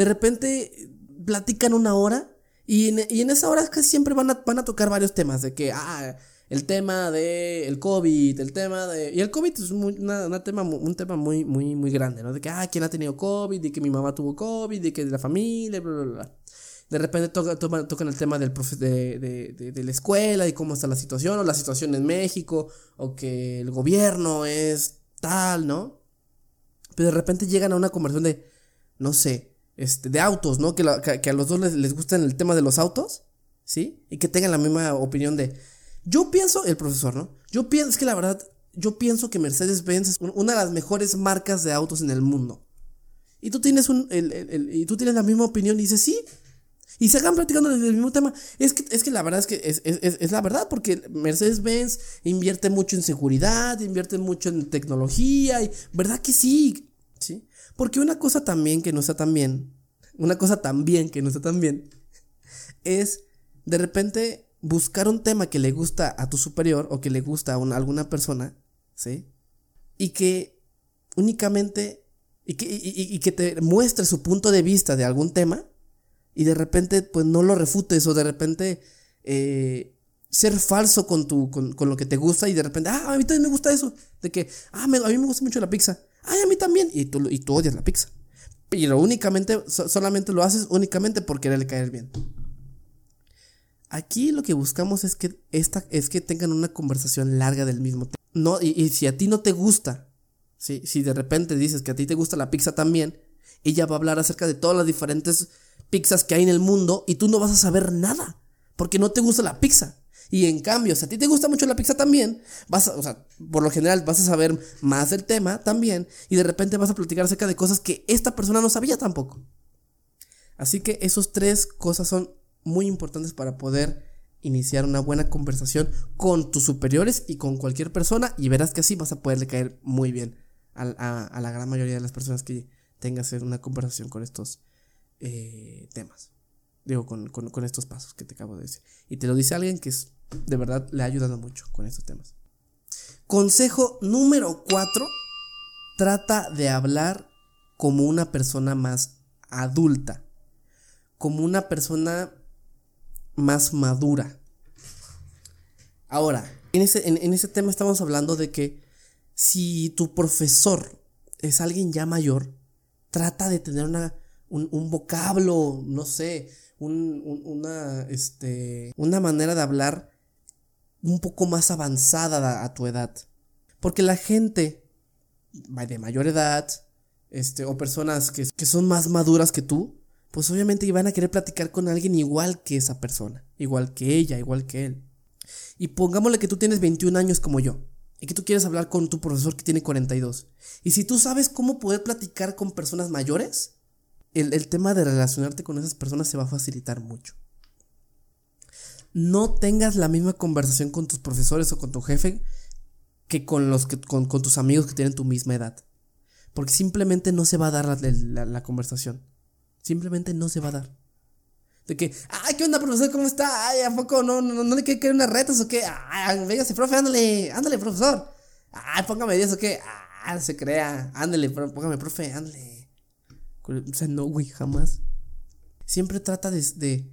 De repente platican una hora y en, esa hora casi siempre van a, van a tocar varios temas. De que, ah, el tema del el COVID, el tema de... Y el COVID es tema, un tema muy, muy, muy grande, ¿no? De que, ah, ¿quién ha tenido COVID? De que mi mamá tuvo COVID, de que de la familia, bla, bla, bla. De repente tocan el tema del profe de, de, la escuela y cómo está la situación, o la situación en México, o que el gobierno es tal, ¿no? Pero de repente llegan a una conversación de, no sé, este, de autos, ¿no? Que, que, a los dos les, les el tema de los autos, ¿sí? Y que tengan la misma opinión de, yo pienso, el profesor, ¿no? Yo pienso, es que la verdad, yo pienso que Mercedes-Benz es una de las mejores marcas de autos en el mundo. Y tú tienes un, y tú tienes la misma opinión y dices, sí, y se hagan platicando del mismo tema. Es que, es que la verdad es que es, la verdad, porque Mercedes-Benz invierte mucho en seguridad, invierte mucho en tecnología, y verdad que sí, ¿sí? Porque una cosa también que no está tan bien, una cosa también que no está tan bien, es de repente buscar un tema que le gusta a tu superior o que le gusta a alguna persona, ¿sí? Y que únicamente, y que, y que te muestre su punto de vista de algún tema, y de repente pues no lo refutes o de repente eh, ser falso con, tu, con, lo que te gusta y de repente, ah, a mí también me gusta eso, de que, ah, a mí me gusta mucho la pizza, ay, a mí también, y tú, y tú odias la pizza. Pero únicamente, solamente lo haces únicamente por quererle caer bien. Aquí lo que buscamos es que, esta, es que tengan una conversación larga del mismo tema. No, y, si a ti no te gusta, si de repente dices que a ti te gusta la pizza también, ella va a hablar acerca de todas las diferentes pizzas que hay en el mundo y tú no vas a saber nada, porque no te gusta la pizza. Y en cambio, si a ti te gusta mucho la pizza también, vas a, o sea, por lo general vas a saber más del tema también y de repente vas a platicar acerca de cosas que esta persona no sabía tampoco. Así que esos tres cosas son muy importantes para poder iniciar una buena conversación con tus superiores y con cualquier persona y verás que así vas a poderle caer muy bien a, la gran mayoría de las personas que tengas una conversación con estos eh, temas. Digo, con, estos pasos que te acabo de decir. Y te lo dice alguien que es, de verdad le ha ayudado mucho con estos temas. Consejo número 4. Trata de hablar como una persona más adulta. Como una persona más madura. Ahora, en ese, en ese tema estamos hablando de que si tu profesor es alguien ya mayor, trata de tener una un, vocablo, no sé, una, este, una manera de hablar un poco más avanzada a tu edad. Porque la gente de mayor edad, este, o personas que, que son más maduras que tú, pues obviamente van a querer platicar con alguien igual que esa persona, igual que ella, igual que él. Y pongámosle que tú tienes 21 años como yo, y que tú quieres hablar con tu profesor que tiene 42. Y si tú sabes cómo poder platicar con personas mayores, el, tema de relacionarte con esas personas se va a facilitar mucho. No tengas la misma conversación con tus profesores o con tu jefe que con los que con, tus amigos que tienen tu misma edad. Porque simplemente no se va a dar la, conversación. Simplemente no se va a dar. De que, ay, ¿qué onda, profesor? ¿Cómo está? Ay, ¿a poco no, no, no le quiere unas retas o qué? Ay, véngase, profe, ándale, ándale, profesor. Ay, póngame 10 o qué. Ah, se crea. Ándale, póngame, profe, ándale. O sea, no, güey, jamás. Siempre trata de,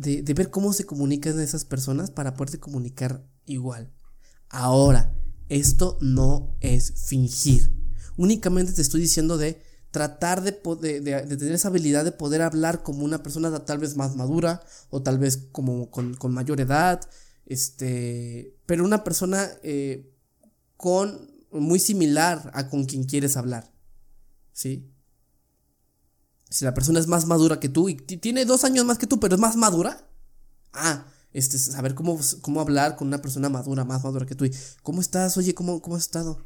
de, ver cómo se comunican esas personas para poderte comunicar igual. Ahora, esto no es fingir. Únicamente te estoy diciendo de tratar de, de, tener esa habilidad de poder hablar como una persona tal vez más madura o tal vez como con, mayor edad, este, pero una persona eh, con muy similar a con quien quieres hablar, ¿sí? Si la persona es más madura que tú y tiene dos años más que tú, pero es más madura, ah, este, saber cómo, cómo hablar con una persona madura, más madura que tú. ¿Cómo estás? Oye, ¿cómo, cómo has estado?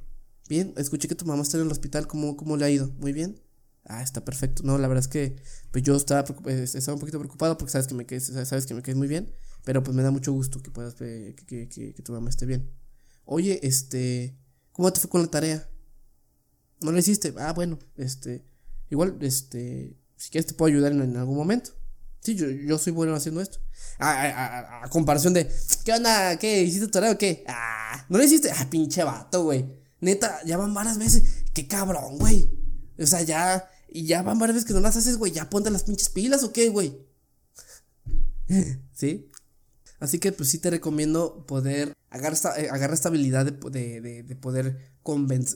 Bien, escuché que tu mamá está en el hospital, ¿cómo, cómo le ha ido? Muy bien. Ah, está perfecto. No, la verdad es que pues yo estaba, eh, estaba un poquito preocupado porque sabes que me quedes, sabes que me quedes muy bien, pero pues me da mucho gusto que puedas que, que, que, tu mamá esté bien. Oye, este, ¿cómo te fue con la tarea? ¿No la hiciste? Ah, bueno, este, igual, este, si quieres te puedo ayudar en, algún momento. Sí, yo, yo soy bueno haciendo esto. A, comparación de, ¿qué onda? ¿Qué? ¿Hiciste tu o qué? Ah, ¿no la hiciste? Ah, pinche vato, güey. Neta, ya van varias veces. Qué cabrón, güey. O sea, ya. Y ya van varias veces que no las haces, güey. Ya ponte las pinches pilas o qué, güey. ¿Sí? Así que pues sí te recomiendo poder agarrar esta, eh, agarrar esta habilidad de, poder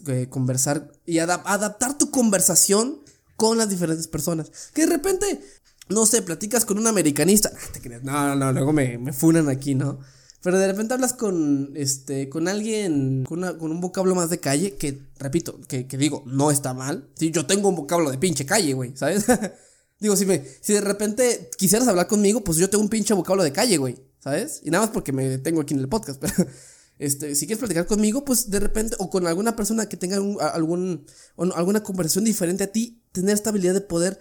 eh, conversar y adaptar tu conversación con las diferentes personas. Que de repente, no sé, platicas con un americanista. Ah, no, no, no, luego me, me funan aquí, ¿no? Pero de repente hablas con, este, con alguien, con, un vocablo más de calle, que, repito, que, digo, no está mal. Sí, yo tengo un vocablo de pinche calle, güey, ¿sabes? digo, si, me, si de repente quisieras hablar conmigo, pues yo tengo un pinche vocablo de calle, güey, ¿sabes? Y nada más porque me tengo aquí en el podcast, pero, este, si quieres platicar conmigo, pues de repente, o con alguna persona que tenga algún, alguna conversación diferente a ti, tener esta habilidad de poder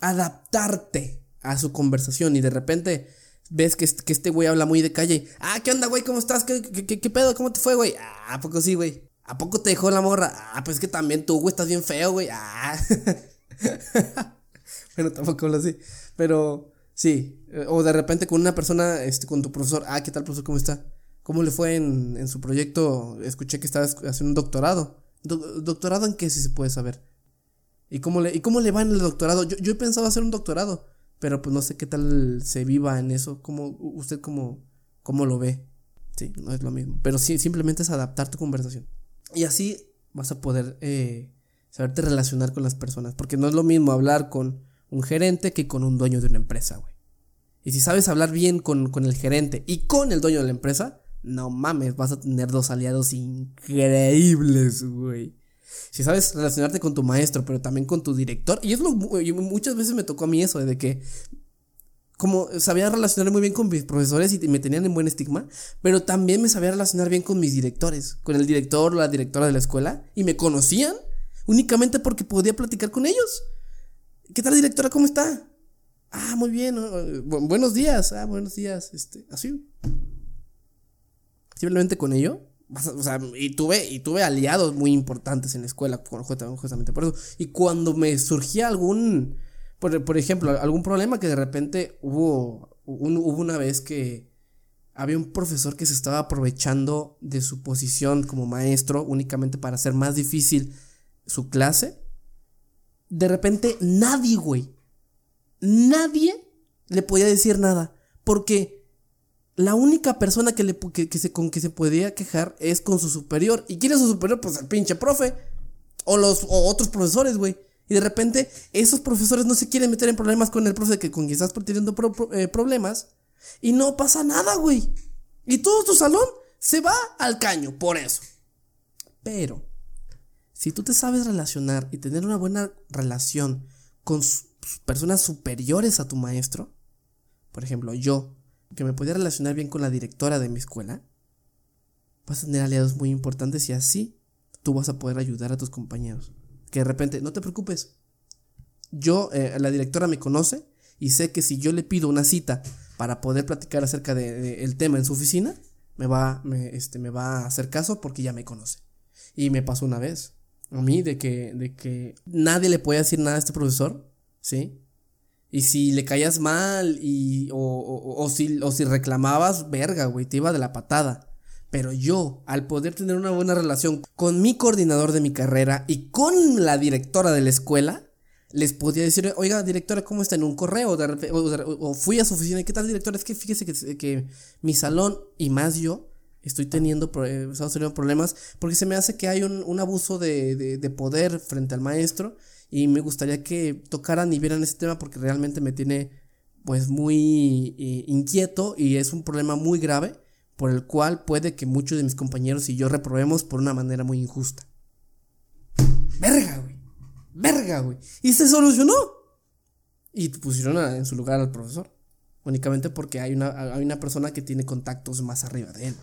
adaptarte a su conversación y de repente ves que, que este güey habla muy de calle. Ah, ¿qué onda, güey? ¿Cómo estás? ¿Qué, qué, pedo? ¿Cómo te fue, güey? Ah, ¿a poco sí, güey? ¿A poco te dejó la morra? Ah, pues es que también tú, güey, estás bien feo, güey. Ah. bueno, tampoco hablo así. Pero sí. O de repente con una persona, este, con tu profesor. Ah, ¿qué tal, profesor? ¿Cómo está? ¿Cómo le fue en, en su proyecto? Escuché que estabas haciendo un doctorado. ¿Doctorado en qué, si se puede saber? ¿Y cómo le, y cómo le va en el doctorado? Yo, yo he pensado hacer un doctorado. Pero pues no sé qué tal se viva en eso. ¿Cómo, ¿Usted cómo, cómo lo ve? Sí, no es lo mismo. Pero sí, simplemente es adaptar tu conversación. Y así vas a poder eh, saberte relacionar con las personas. Porque no es lo mismo hablar con un gerente que con un dueño de una empresa, güey. Y si sabes hablar bien con, con el gerente y con el dueño de la empresa, no mames, vas a tener dos aliados increíbles, güey si sabes relacionarte con tu maestro, pero también con tu director, y es lo, muchas veces me tocó a mí eso, de que como sabía relacionar muy bien con mis profesores y me tenían en buen estigma, pero también me sabía relacionar bien con mis directores, con el director o la directora de la escuela, y me conocían únicamente porque podía platicar con ellos. ¿Qué tal directora? ¿Cómo está? Ah, muy bien. buenos días. Ah, buenos días. Este, así. Simplemente con ello o sea, y tuve, y tuve aliados muy importantes en la escuela, justamente por eso. Y cuando me surgía algún, por, ejemplo, algún problema que de repente hubo, hubo una vez que había un profesor que se estaba aprovechando de su posición como maestro únicamente para hacer más difícil su clase. De repente nadie, güey, nadie le podía decir nada. Porque la única persona que, le, se, con que se podía quejar es con su superior. ¿Y quién es su superior? Pues el pinche profe. O los otros profesores, güey. Y de repente, esos profesores no se quieren meter en problemas con el profe que con quien estás teniendo eh, problemas. Y no pasa nada, güey. Y todo tu salón se va al caño por eso. Pero, si tú te sabes relacionar y tener una buena relación con personas superiores a tu maestro, por ejemplo, yo, que me podía relacionar bien con la directora de mi escuela, vas a tener aliados muy importantes y así tú vas a poder ayudar a tus compañeros. Que de repente, no te preocupes, yo, eh, la directora me conoce y sé que si yo le pido una cita para poder platicar acerca del tema en su oficina, me va, me, este, me va a hacer caso porque ya me conoce. Y me pasó una vez a mí de que, de que nadie le podía decir nada a este profesor, ¿sí? Y si le caías mal y, o, o, si, o si reclamabas, verga, güey, te iba de la patada. Pero yo, al poder tener una buena relación con mi coordinador de mi carrera y con la directora de la escuela, les podía decir, oiga, directora, ¿cómo está? En un correo, o, fui a su oficina, ¿qué tal, directora? Es que fíjese que, que mi salón y más yo estoy teniendo, eh, teniendo problemas porque se me hace que hay un, abuso de, de, poder frente al maestro y me gustaría que tocaran y vieran ese tema porque realmente me tiene pues muy eh, inquieto y es un problema muy grave por el cual puede que muchos de mis compañeros y yo reprobemos por una manera muy injusta. Verga, güey. Verga, güey. Y se solucionó. Y pusieron en su lugar al profesor únicamente porque hay una, hay una persona que tiene contactos más arriba de él.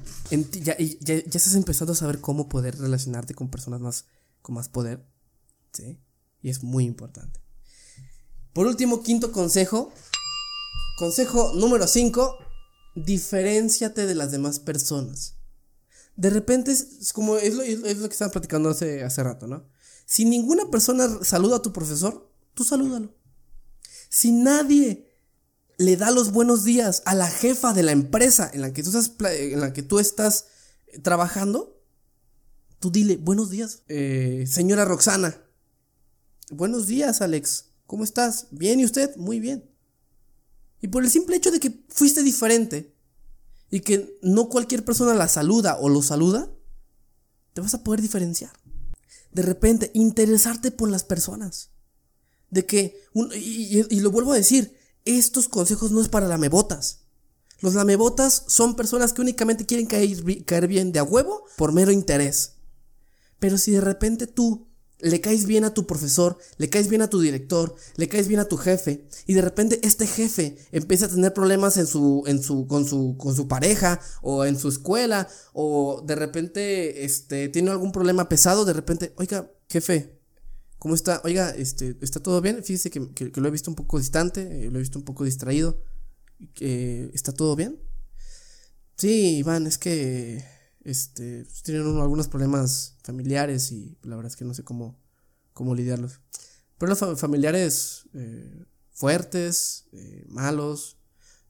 ya, ya, ya, estás empezando a saber cómo poder relacionarte con personas más, con más poder. ¿Sí? Y es muy importante. Por último, quinto consejo. Consejo número 5. Diferenciate de las demás personas. De repente, es como es lo, que estaban platicando hace, hace rato, ¿no? Si ninguna persona saluda a tu profesor, tú salúdalo. Si nadie le da los buenos días a la jefa de la empresa en la que tú estás, en la que tú estás eh, trabajando, tú dile, buenos días, eh, señora Roxana. Buenos días, Alex. ¿Cómo estás? ¿Bien y usted? Muy bien. Y por el simple hecho de que fuiste diferente y que no cualquier persona la saluda o lo saluda, te vas a poder diferenciar. De repente, interesarte por las personas. De que, y lo vuelvo a decir, estos consejos no es para lamebotas. Los lamebotas son personas que únicamente quieren caer, caer bien de a huevo por mero interés. Pero si de repente tú le caes bien a tu profesor, le caes bien a tu director, le caes bien a tu jefe, y de repente este jefe empieza a tener problemas en su, en su, con su, con su pareja, o en su escuela, o de repente, este, tiene algún problema pesado, de repente, oiga, jefe, ¿Cómo está? Oiga, este, ¿está todo bien? Fíjese que, lo he visto un poco distante, eh, lo he visto un poco distraído. ¿Está todo bien? Sí, Iván, es que este, tienen algunos problemas familiares y la verdad es que no sé cómo, cómo lidiarlos. Pero los familiares eh, fuertes, eh, malos.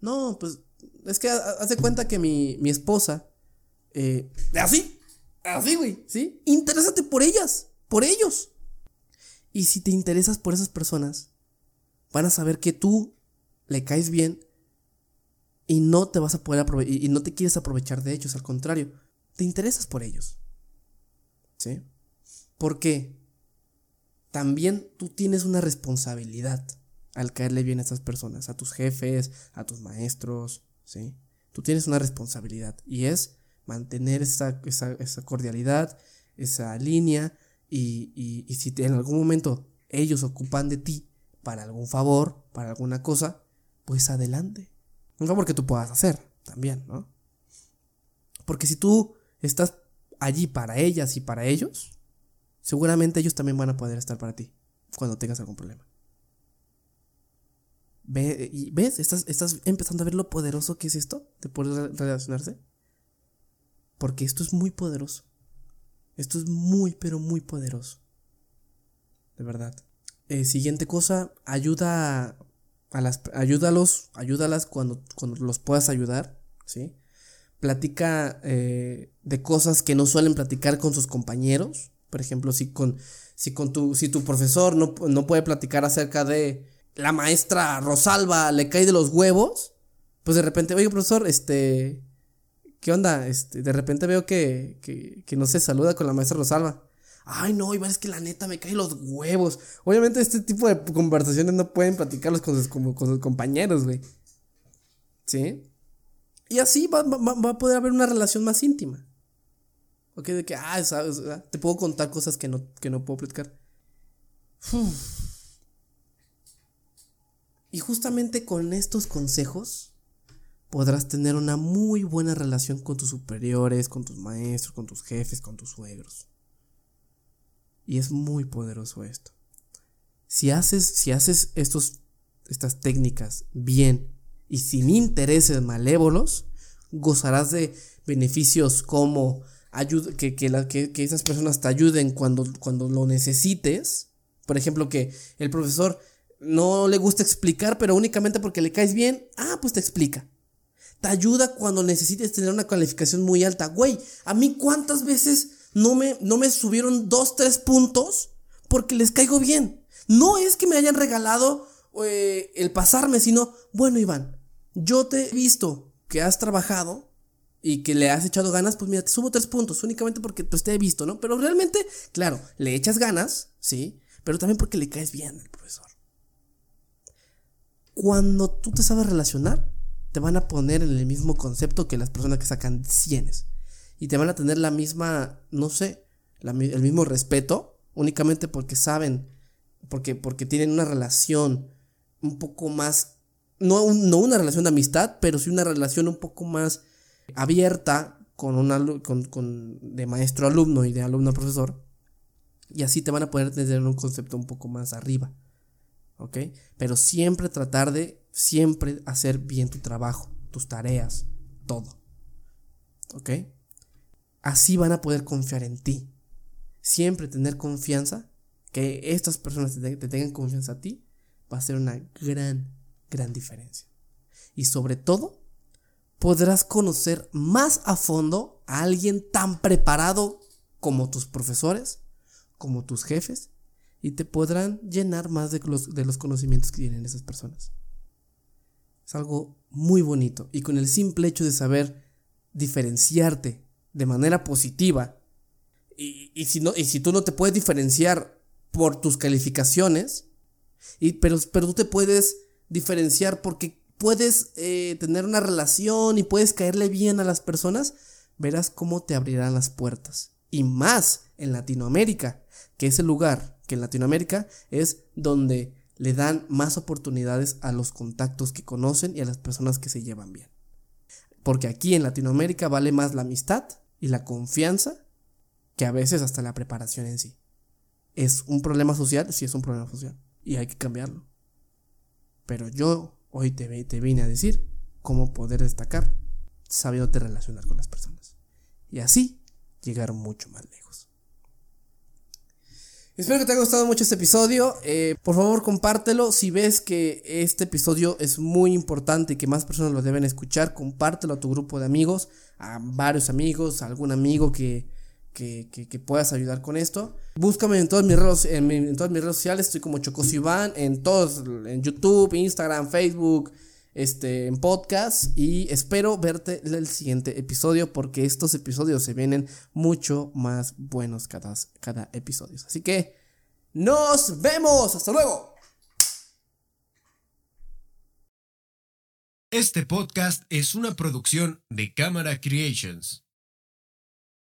No, pues es que hace cuenta que mi, mi esposa... así, así, güey, ¿sí? Interésate por ellas, por ellos. Y si te interesas por esas personas, van a saber que tú le caes bien y no te vas a poder aprovechar y no te quieres aprovechar de ellos, al contrario, te interesas por ellos. ¿Sí? Porque también tú tienes una responsabilidad al caerle bien a esas personas, a tus jefes, a tus maestros, ¿sí? Tú tienes una responsabilidad y es mantener esa, esa, esa cordialidad, esa línea y, y, si en algún momento ellos ocupan de ti para algún favor, para alguna cosa, pues adelante. Un favor que tú puedas hacer también, ¿no? Porque si tú estás allí para ellas y para ellos, seguramente ellos también van a poder estar para ti cuando tengas algún problema. ¿Ves? Estás, estás empezando a ver lo poderoso que es esto de poder relacionarse. Porque esto es muy poderoso. Esto es muy, pero muy poderoso. De verdad. Eh, siguiente cosa, ayuda a las, ayúdalos, ayúdalas cuando, cuando los puedas ayudar, ¿sí? Platica eh, de cosas que no suelen platicar con sus compañeros. Por ejemplo, si con, si con tu, si tu profesor no, no puede platicar acerca de la maestra Rosalba le cae de los huevos, pues de repente, oye profesor, este, ¿qué onda? Este, de repente veo que, que, que no se saluda con la maestra Rosalba. Ay, no, Iván, es que la neta me caen los huevos. Obviamente, este tipo de conversaciones no pueden platicarlos con sus, con, sus compañeros, güey. ¿Sí? Y así va, a poder haber una relación más íntima. Ok, de que, ah, sabes, te puedo contar cosas que no, que no puedo platicar. Y justamente con estos consejos podrás tener una muy buena relación con tus superiores, con tus maestros, con tus jefes, con tus suegros. Y es muy poderoso esto. Si haces, si haces estos, estas técnicas bien y sin intereses malévolos, gozarás de beneficios como que, que, que, esas personas te ayuden cuando, cuando lo necesites. Por ejemplo, que el profesor no le gusta explicar, pero únicamente porque le caes bien, ah, pues te explica te ayuda cuando necesites tener una calificación muy alta. Güey, a mí cuántas veces no me, no me subieron dos, tres puntos porque les caigo bien. No es que me hayan regalado eh, el pasarme, sino, bueno, Iván, yo te he visto que has trabajado y que le has echado ganas, pues mira, te subo tres puntos, únicamente porque pues te he visto, ¿no? Pero realmente, claro, le echas ganas, ¿sí? Pero también porque le caes bien al profesor. Cuando tú te sabes relacionar, te van a poner en el mismo concepto que las personas que sacan cienes. Y te van a tener la misma, no sé, el mismo respeto, únicamente porque saben, porque, porque tienen una relación un poco más, no, una relación de amistad, pero sí una relación un poco más abierta con, un con, con, de maestro alumno y de alumno profesor. Y así te van a poder tener un concepto un poco más arriba. ¿Ok? Pero siempre tratar de, siempre hacer bien tu trabajo, tus tareas, todo. ¿Ok? Así van a poder confiar en ti. Siempre tener confianza, que estas personas te tengan confianza a ti, va a ser una gran, gran diferencia. Y sobre todo, podrás conocer más a fondo a alguien tan preparado como tus profesores, como tus jefes, y te podrán llenar más de los, de los conocimientos que tienen esas personas. Es algo muy bonito y con el simple hecho de saber diferenciarte de manera positiva y, si, no, y si tú no te puedes diferenciar por tus calificaciones, y, pero, pero tú te puedes diferenciar porque puedes eh, tener una relación y puedes caerle bien a las personas, verás cómo te abrirán las puertas. Y más en Latinoamérica, que es el lugar que en Latinoamérica es donde le dan más oportunidades a los contactos que conocen y a las personas que se llevan bien. Porque aquí en Latinoamérica vale más la amistad y la confianza que a veces hasta la preparación en sí. ¿Es un problema social? Sí, es un problema social. Y hay que cambiarlo. Pero yo Hoy te, te vine a decir cómo poder destacar sabiéndote relacionar con las personas. Y así llegar mucho más lejos. Espero que te haya gustado mucho este episodio. Eh, por favor, compártelo. Si ves que este episodio es muy importante y que más personas lo deben escuchar, compártelo a tu grupo de amigos, a varios amigos, a algún amigo que, que, puedas ayudar con esto. Búscame en todas mis redes, en, todas mis redes sociales, estoy como Chocos Iván, en todos, en YouTube, Instagram, Facebook, este, en podcast y espero verte el siguiente episodio porque estos episodios se vienen mucho más buenos cada, cada episodio. Así que nos vemos, hasta luego. Este podcast es una producción de Cámara Creations.